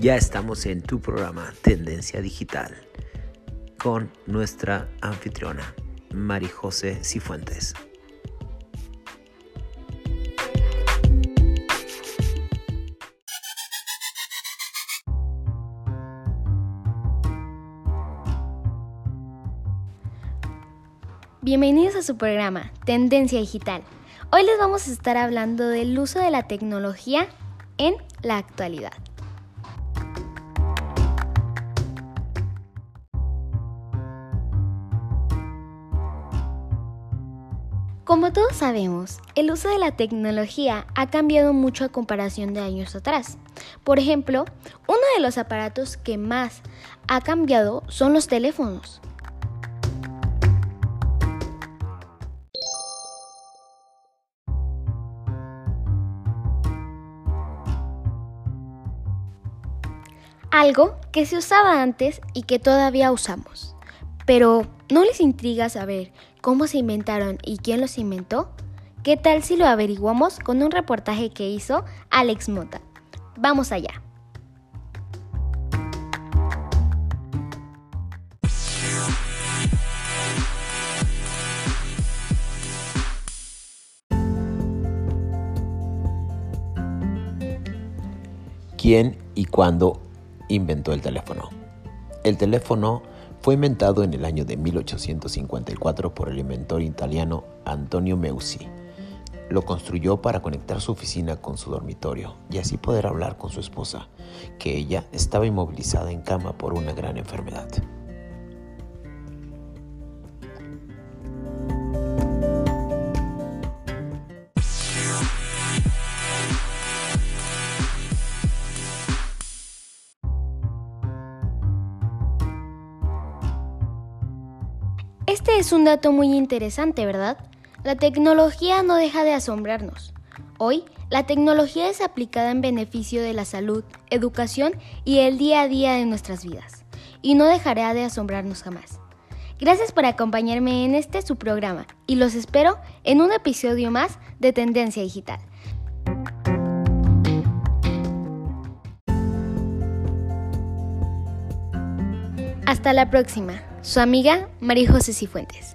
Ya estamos en tu programa Tendencia Digital con nuestra anfitriona, Mari José Cifuentes. Bienvenidos a su programa Tendencia Digital. Hoy les vamos a estar hablando del uso de la tecnología en la actualidad. Como todos sabemos, el uso de la tecnología ha cambiado mucho a comparación de años atrás. Por ejemplo, uno de los aparatos que más ha cambiado son los teléfonos. Algo que se usaba antes y que todavía usamos. Pero, ¿no les intriga saber cómo se inventaron y quién los inventó? ¿Qué tal si lo averiguamos con un reportaje que hizo Alex Mota? Vamos allá. ¿Quién y cuándo inventó el teléfono? El teléfono fue inventado en el año de 1854 por el inventor italiano Antonio Meucci. Lo construyó para conectar su oficina con su dormitorio y así poder hablar con su esposa, que ella estaba inmovilizada en cama por una gran enfermedad. Este es un dato muy interesante, ¿verdad? La tecnología no deja de asombrarnos. Hoy, la tecnología es aplicada en beneficio de la salud, educación y el día a día de nuestras vidas, y no dejará de asombrarnos jamás. Gracias por acompañarme en este su programa y los espero en un episodio más de Tendencia Digital. Hasta la próxima. Su amiga María José Cifuentes.